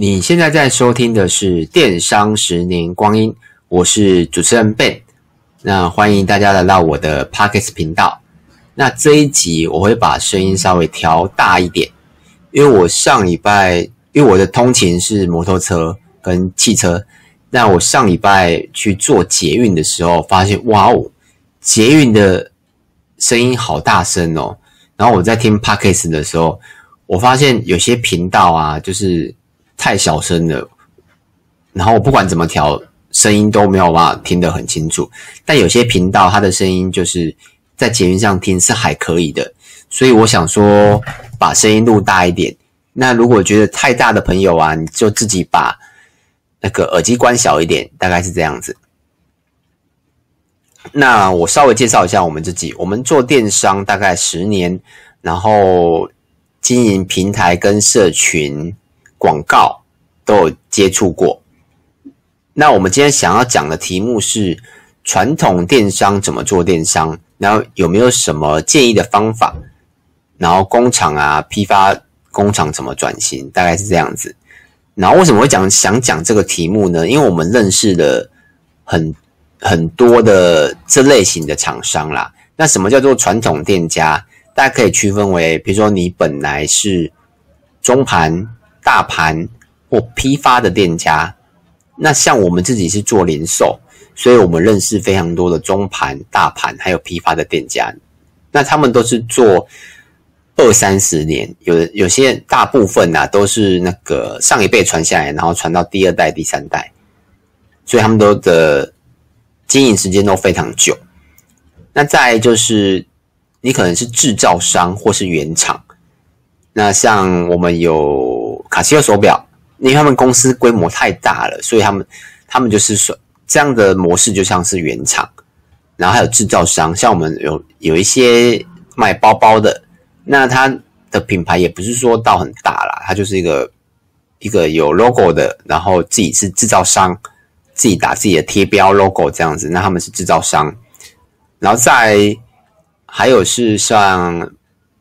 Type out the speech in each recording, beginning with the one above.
你现在在收听的是《电商十年光阴》，我是主持人 Ben。那欢迎大家来到我的 Podcast 频道。那这一集我会把声音稍微调大一点，因为我上礼拜因为我的通勤是摩托车跟汽车，那我上礼拜去坐捷运的时候，发现哇哦，捷运的声音好大声哦。然后我在听 Podcast 的时候，我发现有些频道啊，就是。太小声了，然后我不管怎么调，声音都没有办法听得很清楚。但有些频道它的声音就是在捷运上听是还可以的，所以我想说把声音录大一点。那如果觉得太大的朋友啊，你就自己把那个耳机关小一点，大概是这样子。那我稍微介绍一下我们自己，我们做电商大概十年，然后经营平台跟社群。广告都有接触过。那我们今天想要讲的题目是传统电商怎么做电商，然后有没有什么建议的方法？然后工厂啊，批发工厂怎么转型？大概是这样子。然后为什么会讲想讲这个题目呢？因为我们认识了很很多的这类型的厂商啦。那什么叫做传统店家？大家可以区分为，比如说你本来是中盘。大盘或批发的店家，那像我们自己是做零售，所以我们认识非常多的中盘、大盘还有批发的店家。那他们都是做二三十年，有有些大部分啊都是那个上一辈传下来，然后传到第二代、第三代，所以他们都的经营时间都非常久。那再就是你可能是制造商或是原厂，那像我们有。卡西欧手表，因为他们公司规模太大了，所以他们他们就是说这样的模式就像是原厂，然后还有制造商，像我们有有一些卖包包的，那它的品牌也不是说到很大啦，它就是一个一个有 logo 的，然后自己是制造商，自己打自己的贴标 logo 这样子，那他们是制造商，然后再还有是像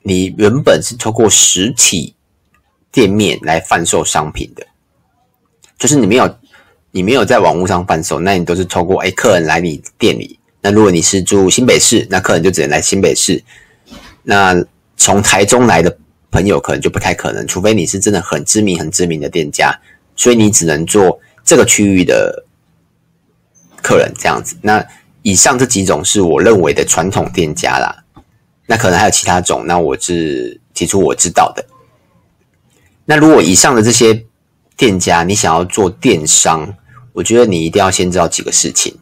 你原本是透过实体。店面来贩售商品的，就是你没有你没有在网络上贩售，那你都是透过哎客人来你店里。那如果你是住新北市，那客人就只能来新北市。那从台中来的朋友可能就不太可能，除非你是真的很知名、很知名的店家，所以你只能做这个区域的客人这样子。那以上这几种是我认为的传统店家啦，那可能还有其他种，那我是提出我知道的。那如果以上的这些店家，你想要做电商，我觉得你一定要先知道几个事情。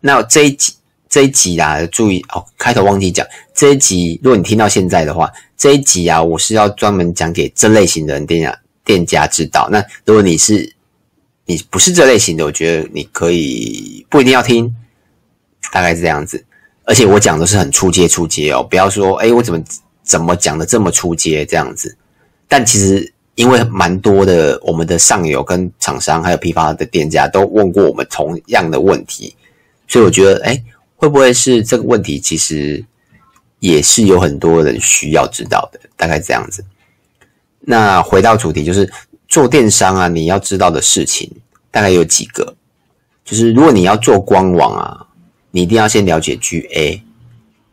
那这一集这一集啊，注意哦，开头忘记讲这一集。如果你听到现在的话，这一集啊，我是要专门讲给这类型的店家店家知道。那如果你是你不是这类型的，我觉得你可以不一定要听，大概是这样子。而且我讲的是很出街出街哦，不要说哎，我怎么怎么讲的这么出街这样子。但其实，因为蛮多的我们的上游跟厂商还有批发的店家都问过我们同样的问题，所以我觉得，哎，会不会是这个问题其实也是有很多人需要知道的，大概这样子。那回到主题，就是做电商啊，你要知道的事情大概有几个，就是如果你要做官网啊，你一定要先了解 GA。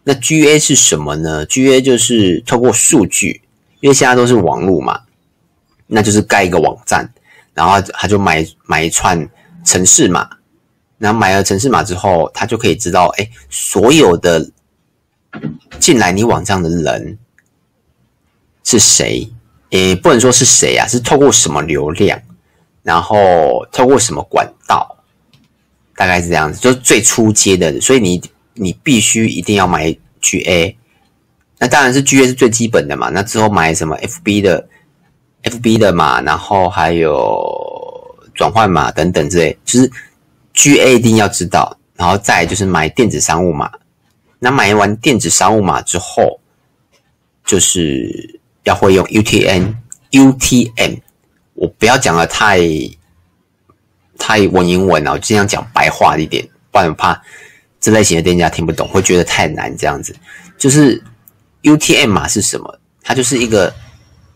那 GA 是什么呢？GA 就是透过数据。因为现在都是网络嘛，那就是盖一个网站，然后他就买买一串城市码，然后买了城市码之后，他就可以知道，哎，所有的进来你网站的人是谁？也不能说是谁啊，是透过什么流量，然后透过什么管道，大概是这样子，就是最初阶的，所以你你必须一定要买 GA。那当然是 GA 是最基本的嘛，那之后买什么 FB 的 FB 的嘛，然后还有转换码等等之类，就是 GA 一定要知道，然后再就是买电子商务码。那买完电子商务码之后，就是要会用 UTN，UTM，我不要讲的太太文言文了，我尽量讲白话一点，不然怕这类型的店家听不懂，会觉得太难这样子，就是。UTM 码是什么？它就是一个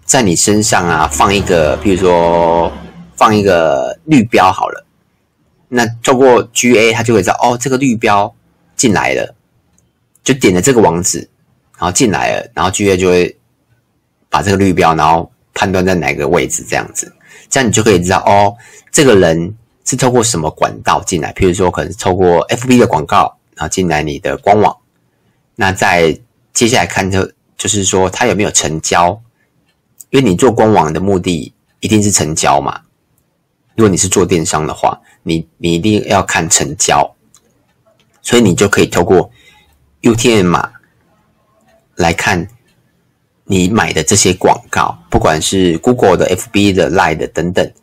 在你身上啊放一个，比如说放一个绿标好了，那透过 GA 它就会知道哦，这个绿标进来了，就点了这个网址，然后进来了，然后 GA 就会把这个绿标，然后判断在哪个位置这样子，这样你就可以知道哦，这个人是透过什么管道进来，譬如说可能透过 FB 的广告，然后进来你的官网，那在接下来看就就是说他有没有成交。因为你做官网的目的一定是成交嘛，如果你是做电商的话，你你一定要看成交，所以你就可以透过 UTM 码来看你买的这些广告，不管是 Google 的、FB 的、Line 的等等，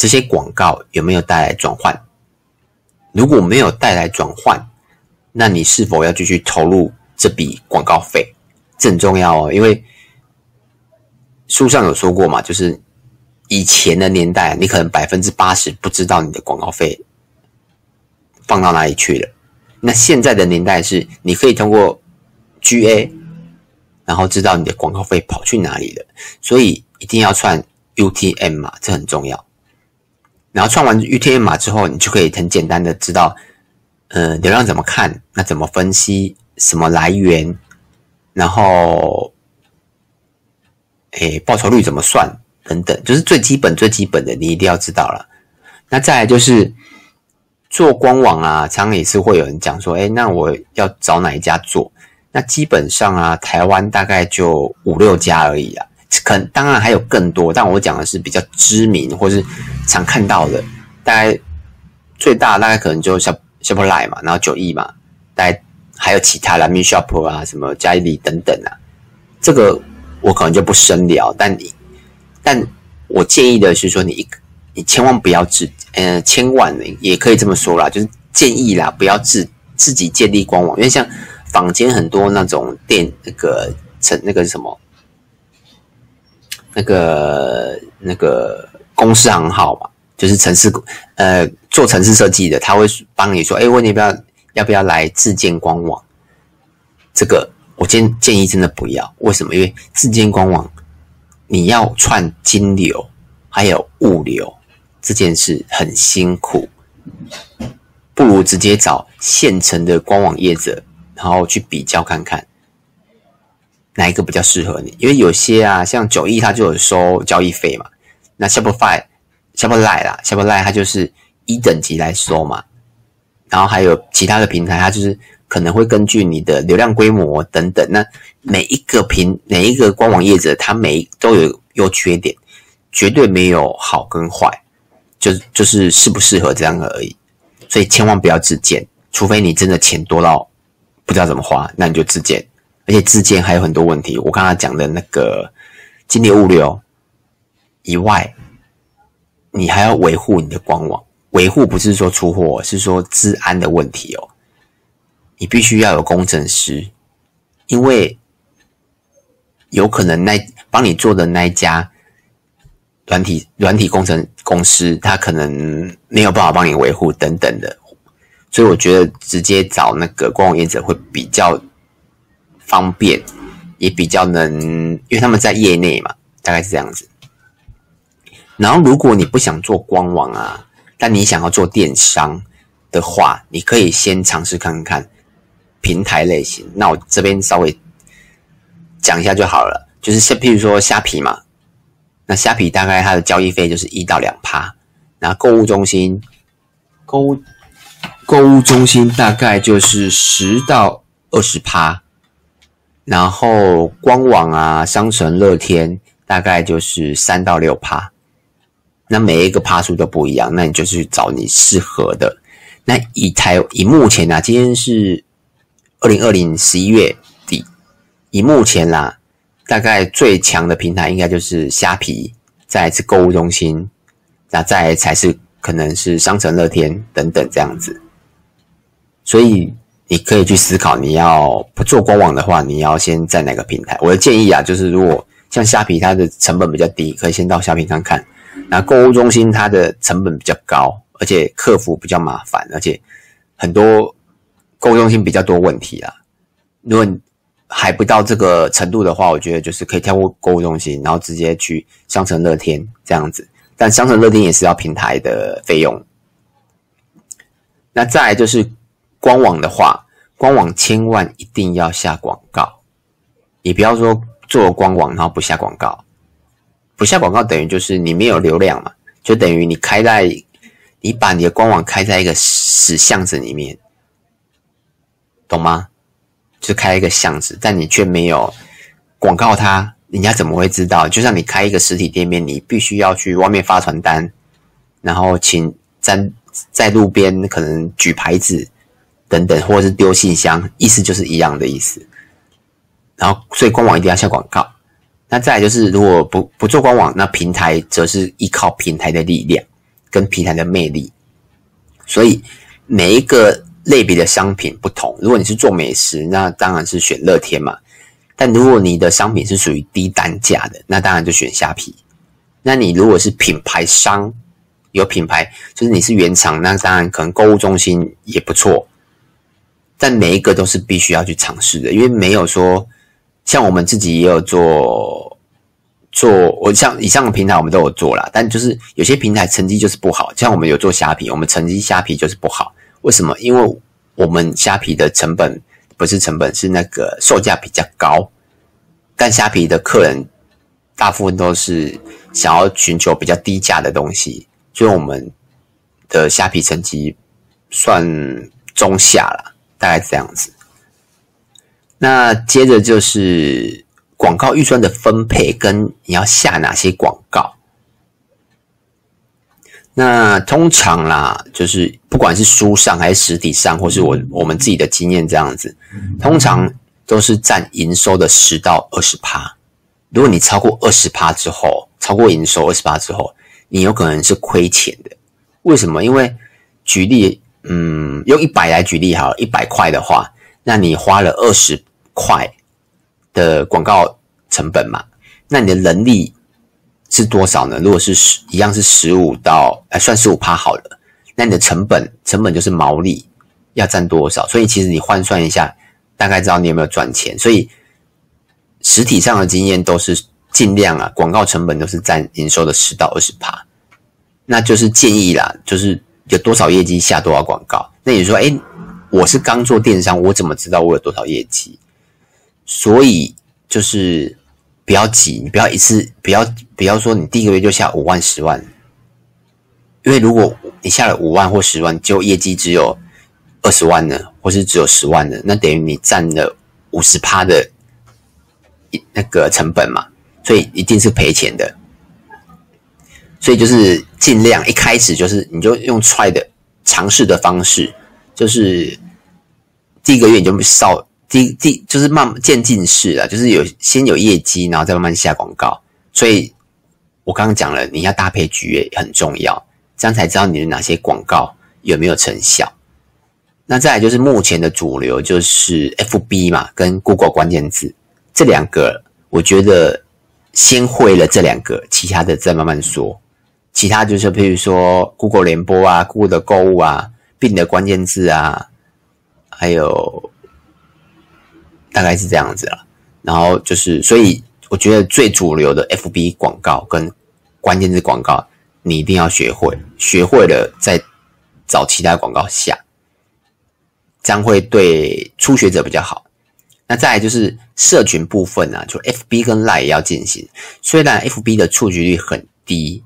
这些广告有没有带来转换？如果没有带来转换，那你是否要继续投入这笔广告费？这很重要哦，因为。书上有说过嘛，就是以前的年代，你可能百分之八十不知道你的广告费放到哪里去了。那现在的年代是，你可以通过 GA，然后知道你的广告费跑去哪里了。所以一定要串 UTM 码，这很重要。然后创完 UTM 码之后，你就可以很简单的知道，呃，流量怎么看，那怎么分析，什么来源，然后。诶，报酬率怎么算？等等，就是最基本、最基本的，你一定要知道了。那再来就是做官网啊，常常也是会有人讲说，诶，那我要找哪一家做？那基本上啊，台湾大概就五六家而已啊。可能当然还有更多，但我讲的是比较知名或是常看到的。大概最大大概可能就 Shop Shopline 嘛，然后九亿嘛，大概还有其他的 MeShop 啊，什么嘉义等等啊，这个。我可能就不深聊，但你，但我建议的是说你，你你千万不要自，呃，千万也可以这么说啦，就是建议啦，不要自自己建立官网，因为像坊间很多那种店，那个成那个什么，那个那个公司行号嘛，就是城市呃做城市设计的，他会帮你说，哎，问你不要要不要来自建官网，这个。我建建议真的不要，为什么？因为自建官网，你要串金流还有物流这件事很辛苦，不如直接找现成的官网业者，然后去比较看看哪一个比较适合你。因为有些啊，像九亿它就有收交易费嘛，那 Shopify、Shopify 啦，Shopify 它就是一等级来收嘛，然后还有其他的平台，它就是。可能会根据你的流量规模等等，那每一个平每一个官网业者，它每都有优缺点，绝对没有好跟坏，就就是适不适合这样而已。所以千万不要自荐，除非你真的钱多到不知道怎么花，那你就自荐。而且自建还有很多问题，我刚才讲的那个金流物流以外，你还要维护你的官网，维护不是说出货，是说治安的问题哦。你必须要有工程师，因为有可能那帮你做的那一家软体软体工程公司，他可能没有办法帮你维护等等的，所以我觉得直接找那个官网业者会比较方便，也比较能，因为他们在业内嘛，大概是这样子。然后如果你不想做官网啊，但你想要做电商的话，你可以先尝试看看。平台类型，那我这边稍微讲一下就好了。就是像譬如说虾皮嘛，那虾皮大概它的交易费就是一到两趴，然后购物中心，购物购物中心大概就是十到二十趴，然后官网啊、商城、乐天大概就是三到六趴。那每一个趴数都不一样，那你就去找你适合的。那以台以目前啊，今天是。二零二零十一月底，以目前啦，大概最强的平台应该就是虾皮，再来是购物中心，那再来才是可能是商城、乐天等等这样子。所以你可以去思考，你要不做官网的话，你要先在哪个平台？我的建议啊，就是如果像虾皮，它的成本比较低，可以先到虾皮看看。那购物中心它的成本比较高，而且客服比较麻烦，而且很多。购物中心比较多问题啊，如果还不到这个程度的话，我觉得就是可以跳过购物中心，然后直接去商城乐天这样子，但商城乐天也是要平台的费用。那再就是官网的话，官网千万一定要下广告，你不要说做官网然后不下广告，不下广告等于就是你没有流量嘛，就等于你开在你把你的官网开在一个死巷子里面，懂吗？就开一个巷子，但你却没有广告它，人家怎么会知道？就像你开一个实体店面，你必须要去外面发传单，然后请在在路边可能举牌子等等，或者是丢信箱，意思就是一样的意思。然后，所以官网一定要下广告。那再来就是，如果不不做官网，那平台则是依靠平台的力量跟平台的魅力。所以每一个类别的商品不同，如果你是做美食，那当然是选乐天嘛。但如果你的商品是属于低单价的，那当然就选虾皮。那你如果是品牌商，有品牌，就是你是原厂，那当然可能购物中心也不错。但每一个都是必须要去尝试的，因为没有说像我们自己也有做做，我像以上的平台我们都有做啦，但就是有些平台成绩就是不好，像我们有做虾皮，我们成绩虾皮就是不好。为什么？因为我们虾皮的成本。不是成本，是那个售价比较高，但虾皮的客人大部分都是想要寻求比较低价的东西，所以我们的虾皮成绩算中下了，大概这样子。那接着就是广告预算的分配，跟你要下哪些广告。那通常啦，就是不管是书上还是实体上，或是我我们自己的经验这样子，通常都是占营收的十到二十趴。如果你超过二十趴之后，超过营收二十趴之后，你有可能是亏钱的。为什么？因为举例，嗯，用一百来举例好了，一百块的话，那你花了二十块的广告成本嘛，那你的人力。是多少呢？如果是十一样是十五到，哎，算十五趴好了。那你的成本，成本就是毛利要占多少？所以其实你换算一下，大概知道你有没有赚钱。所以实体上的经验都是尽量啊，广告成本都是占营收的十到二十趴。那就是建议啦，就是有多少业绩下多少广告。那你说，哎，我是刚做电商，我怎么知道我有多少业绩？所以就是。不要急，你不要一次，不要不要说你第一个月就下五万、十万，因为如果你下了五万或十万，就业绩只有二十万呢，或是只有十万呢，那等于你占了五十趴的那个成本嘛，所以一定是赔钱的。所以就是尽量一开始就是你就用 try 的尝试的方式，就是第一个月你就少。第第就是慢渐进式啊，就是有先有业绩，然后再慢慢下广告。所以我刚刚讲了，你要搭配局也很重要，这样才知道你的哪些广告有没有成效。那再来就是目前的主流就是 FB 嘛，跟 Google 关键字这两个，我觉得先会了这两个，其他的再慢慢说。其他就是譬如说 Google 联播啊，Google 的购物啊，Bing 的关键字啊，还有。大概是这样子了，然后就是，所以我觉得最主流的 FB 广告跟关键字广告，你一定要学会，学会了再找其他广告下，这样会对初学者比较好。那再来就是社群部分啊，就 FB 跟 Line 也要进行。虽然 FB 的触及率很低，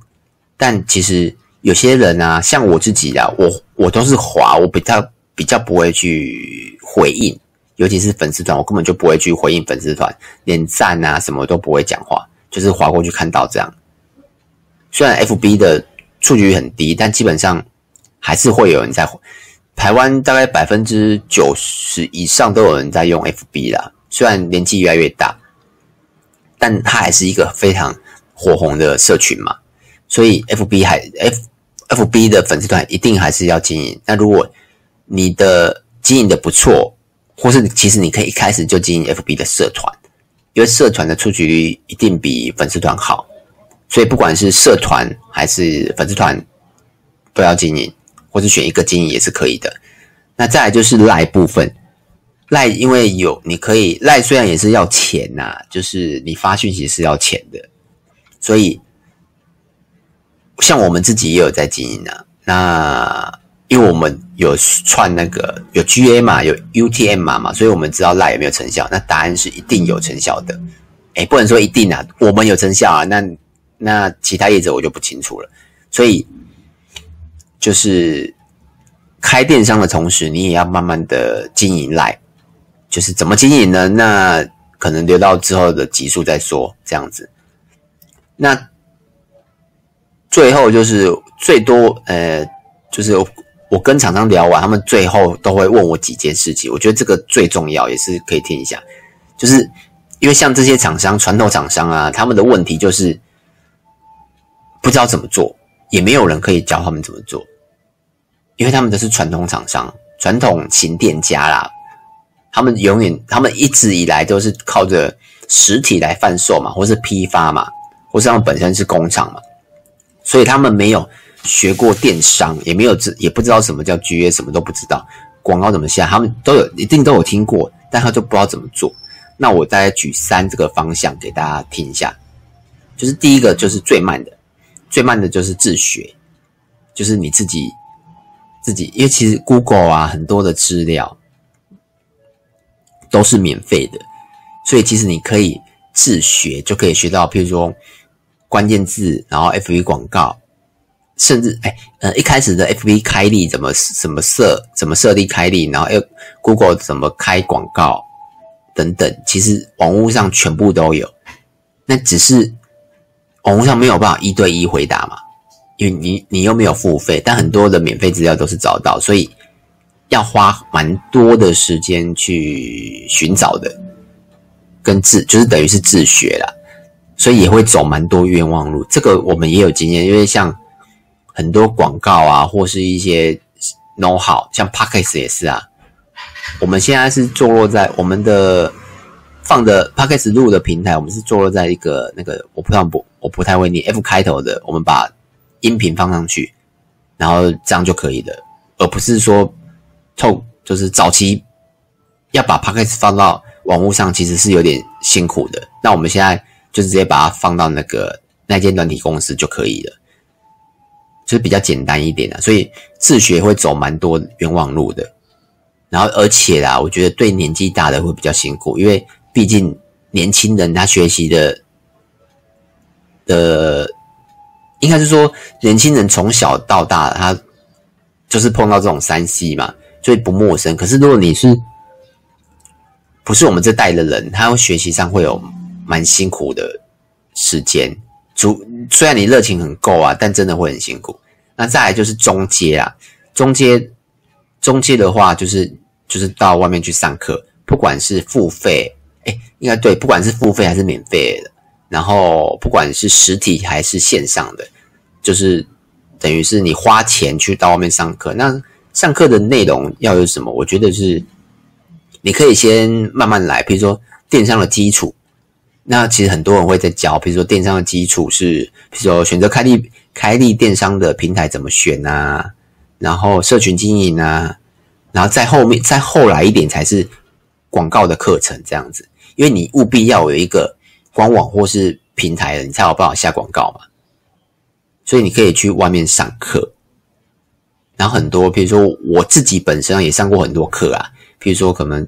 但其实有些人啊，像我自己啊，我我都是滑，我比较比较不会去回应。尤其是粉丝团，我根本就不会去回应粉丝团，连赞啊什么都不会讲话，就是滑过去看到这样。虽然 FB 的触及率很低，但基本上还是会有人在。台湾大概百分之九十以上都有人在用 FB 啦。虽然年纪越来越大，但它还是一个非常火红的社群嘛。所以 FB 还 F FB 的粉丝团一定还是要经营。那如果你的经营的不错，或是其实你可以一开始就经营 FB 的社团，因为社团的出局一定比粉丝团好，所以不管是社团还是粉丝团都要经营，或是选一个经营也是可以的。那再来就是赖部分，赖因为有你可以赖，虽然也是要钱呐、就是你发讯息是要钱的，所以像我们自己也有在经营啊。那因为我们有串那个有 GA 码，有 UTM 码嘛，所以我们知道赖有没有成效。那答案是一定有成效的。哎，不能说一定啊，我们有成效啊。那那其他业者我就不清楚了。所以就是开电商的同时，你也要慢慢的经营赖。就是怎么经营呢？那可能留到之后的集数再说，这样子。那最后就是最多，呃，就是我跟厂商聊完，他们最后都会问我几件事情。我觉得这个最重要，也是可以听一下。就是因为像这些厂商，传统厂商啊，他们的问题就是不知道怎么做，也没有人可以教他们怎么做，因为他们都是传统厂商、传统型店家啦。他们永远，他们一直以来都是靠着实体来贩售嘛，或是批发嘛，或是他们本身是工厂嘛，所以他们没有学过电商，也没有知，也不知道什么叫 GA，什么都不知道，广告怎么下，他们都有一定都有听过，但他就不知道怎么做。那我大概举三这个方向给大家听一下，就是第一个就是最慢的，最慢的就是自学，就是你自己自己，因为其实 Google 啊很多的资料。都是免费的，所以其实你可以自学，就可以学到，譬如说关键字，然后 FB 广告，甚至哎呃一开始的 FB 开立怎么怎么设，怎么设立开立，然后 Google 怎么开广告等等，其实网络上全部都有。那只是网络上没有办法一对一回答嘛，因为你你又没有付费，但很多的免费资料都是找到，所以。要花蛮多的时间去寻找的，跟自就是等于是自学啦，所以也会走蛮多冤枉路。这个我们也有经验，因为像很多广告啊，或是一些 know how，像 Podcast 也是啊。我们现在是坐落在我们的放的 Podcast 录的平台，我们是坐落在一个那个我不太不我不太会念 F 开头的，我们把音频放上去，然后这样就可以了，而不是说。透就是早期要把 Podcast 放到网络上，其实是有点辛苦的。那我们现在就直接把它放到那个那间软体公司就可以了，就是比较简单一点的。所以自学会走蛮多冤枉路的。然后而且啦，我觉得对年纪大的会比较辛苦，因为毕竟年轻人他学习的的，应该是说年轻人从小到大他就是碰到这种三 C 嘛。所以不陌生，可是如果你是不是我们这代的人，他学习上会有蛮辛苦的时间。主虽然你热情很够啊，但真的会很辛苦。那再来就是中阶啊，中阶中阶的话就是就是到外面去上课，不管是付费，哎，应该对，不管是付费还是免费的，然后不管是实体还是线上的，就是等于是你花钱去到外面上课，那。上课的内容要有什么？我觉得是你可以先慢慢来，比如说电商的基础。那其实很多人会在教，比如说电商的基础是，比如说选择开立开立电商的平台怎么选啊，然后社群经营啊，然后再后面再后来一点才是广告的课程这样子。因为你务必要有一个官网或是平台的，你才有办法下广告嘛。所以你可以去外面上课。然后很多，比如说我自己本身也上过很多课啊，比如说可能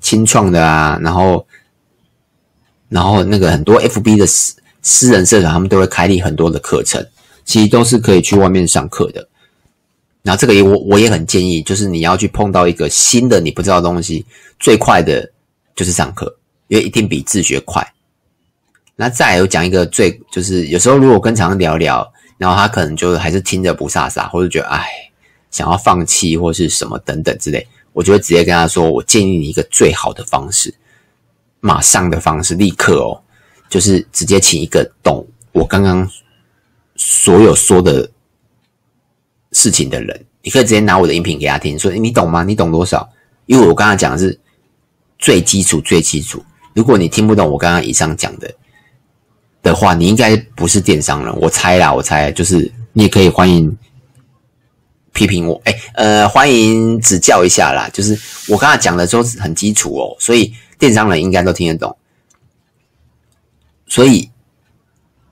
清创的啊，然后然后那个很多 FB 的私私人社团，他们都会开立很多的课程，其实都是可以去外面上课的。然后这个也我我也很建议，就是你要去碰到一个新的你不知道的东西，最快的就是上课，因为一定比自学快。那再有讲一个最就是有时候如果跟厂商聊聊，然后他可能就还是听着不飒飒，或者觉得哎。想要放弃或是什么等等之类，我就会直接跟他说：“我建议你一个最好的方式，马上的方式，立刻哦，就是直接请一个懂我刚刚所有说的事情的人，你可以直接拿我的音频给他听，说你懂吗？你懂多少？因为我刚刚讲的是最基础、最基础。如果你听不懂我刚刚以上讲的的话，你应该不是电商人。我猜啦，我猜就是你也可以欢迎。”批评我，哎，呃，欢迎指教一下啦。就是我刚才讲的都是很基础哦，所以电商人应该都听得懂。所以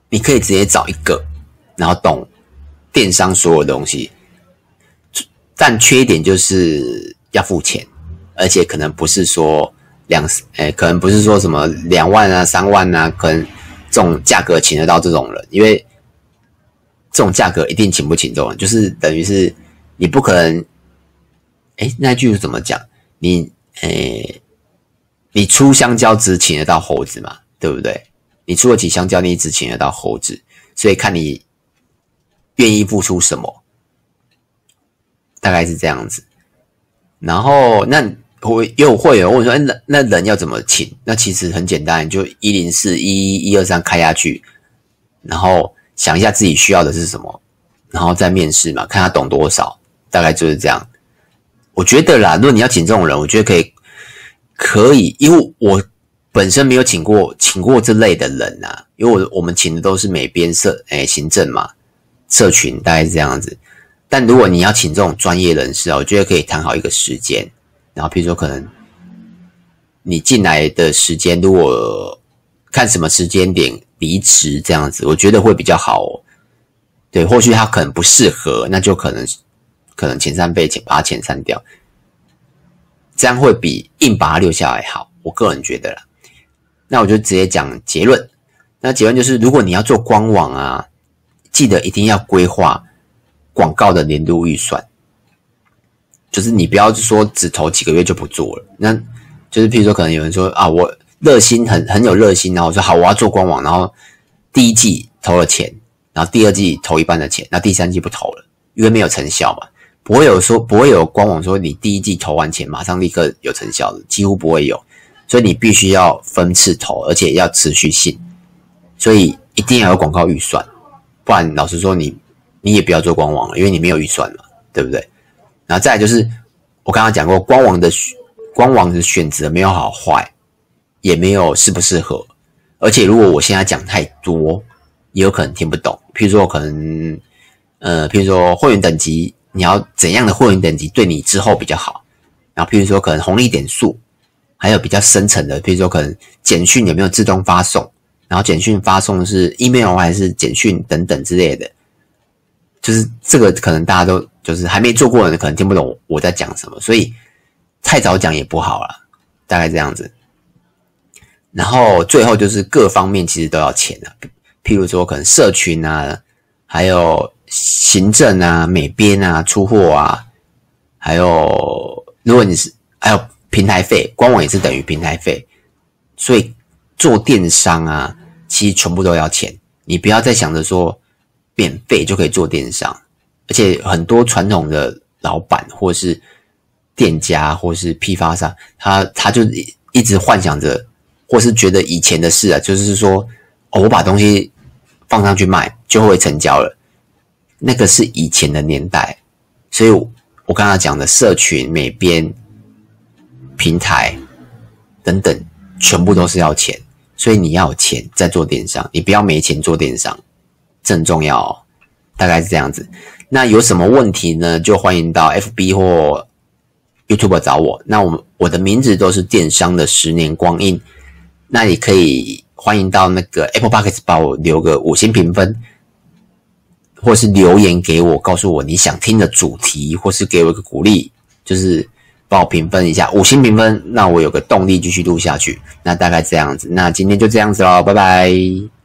你可以直接找一个，然后懂电商所有东西，但缺点就是要付钱，而且可能不是说两，诶，可能不是说什么两万啊、三万啊，可能这种价格请得到这种人，因为这种价格一定请不起这种人，就是等于是你不可能，诶，那句是怎么讲？你，诶，你出香蕉只请得到猴子嘛，对不对？你出得起香蕉，你只请得到猴子，所以看你。愿意付出什么，大概是这样子。然后那我又会有人问说：“哎，那那人要怎么请？”那其实很简单，就一零四一一一二三开下去，然后想一下自己需要的是什么，然后再面试嘛，看他懂多少，大概就是这样。我觉得啦，如果你要请这种人，我觉得可以，可以，因为我本身没有请过请过这类的人啊，因为我我们请的都是美编社哎行政嘛。社群大概是这样子，但如果你要请这种专业人士啊，我觉得可以谈好一个时间，然后比如说可能你进来的时间，如果看什么时间点离职这样子，我觉得会比较好哦。对，或许他可能不适合，那就可能可能遣散费请把他遣散掉，这样会比硬把它留下来好。我个人觉得啦，那我就直接讲结论。那结论就是，如果你要做官网啊。记得一定要规划广告的年度预算，就是你不要说只投几个月就不做了。那就是譬如说，可能有人说啊，我热心很很有热心，然后我说好，我要做官网，然后第一季投了钱，然后第二季投一半的钱，那第三季不投了，因为没有成效嘛。不会有说不会有官网说你第一季投完钱马上立刻有成效的，几乎不会有。所以你必须要分次投，而且要持续性，所以一定要有广告预算。不然，老实说，你你也不要做官网了，因为你没有预算嘛，对不对？然后再就是，我刚刚讲过，官网的官网的选择没有好坏，也没有适不适合。而且，如果我现在讲太多，也有可能听不懂。譬如说，可能呃，譬如说会员等级，你要怎样的会员等级对你之后比较好？然后，譬如说，可能红利点数，还有比较深层的，譬如说，可能简讯有没有自动发送？然后简讯发送是 email 还是简讯等等之类的，就是这个可能大家都就是还没做过的人可能听不懂我在讲什么，所以太早讲也不好啦，大概这样子。然后最后就是各方面其实都要钱的，譬如说可能社群啊，还有行政啊、美编啊、出货啊，还有如果你是还有平台费，官网也是等于平台费，所以做电商啊。其实全部都要钱，你不要再想着说免费就可以做电商，而且很多传统的老板或是店家或是批发商，他他就一直幻想着，或是觉得以前的事啊，就是说哦，我把东西放上去卖就会成交了，那个是以前的年代，所以我刚刚讲的社群、美编、平台等等，全部都是要钱。所以你要有钱再做电商，你不要没钱做电商，这很重要哦。大概是这样子。那有什么问题呢？就欢迎到 FB 或 YouTube 找我。那我我的名字都是电商的十年光阴。那你可以欢迎到那个 Apple p o c k e t 帮我留个五星评分，或是留言给我，告诉我你想听的主题，或是给我一个鼓励，就是。帮我评分一下，五星评分，那我有个动力继续录下去。那大概这样子，那今天就这样子喽，拜拜。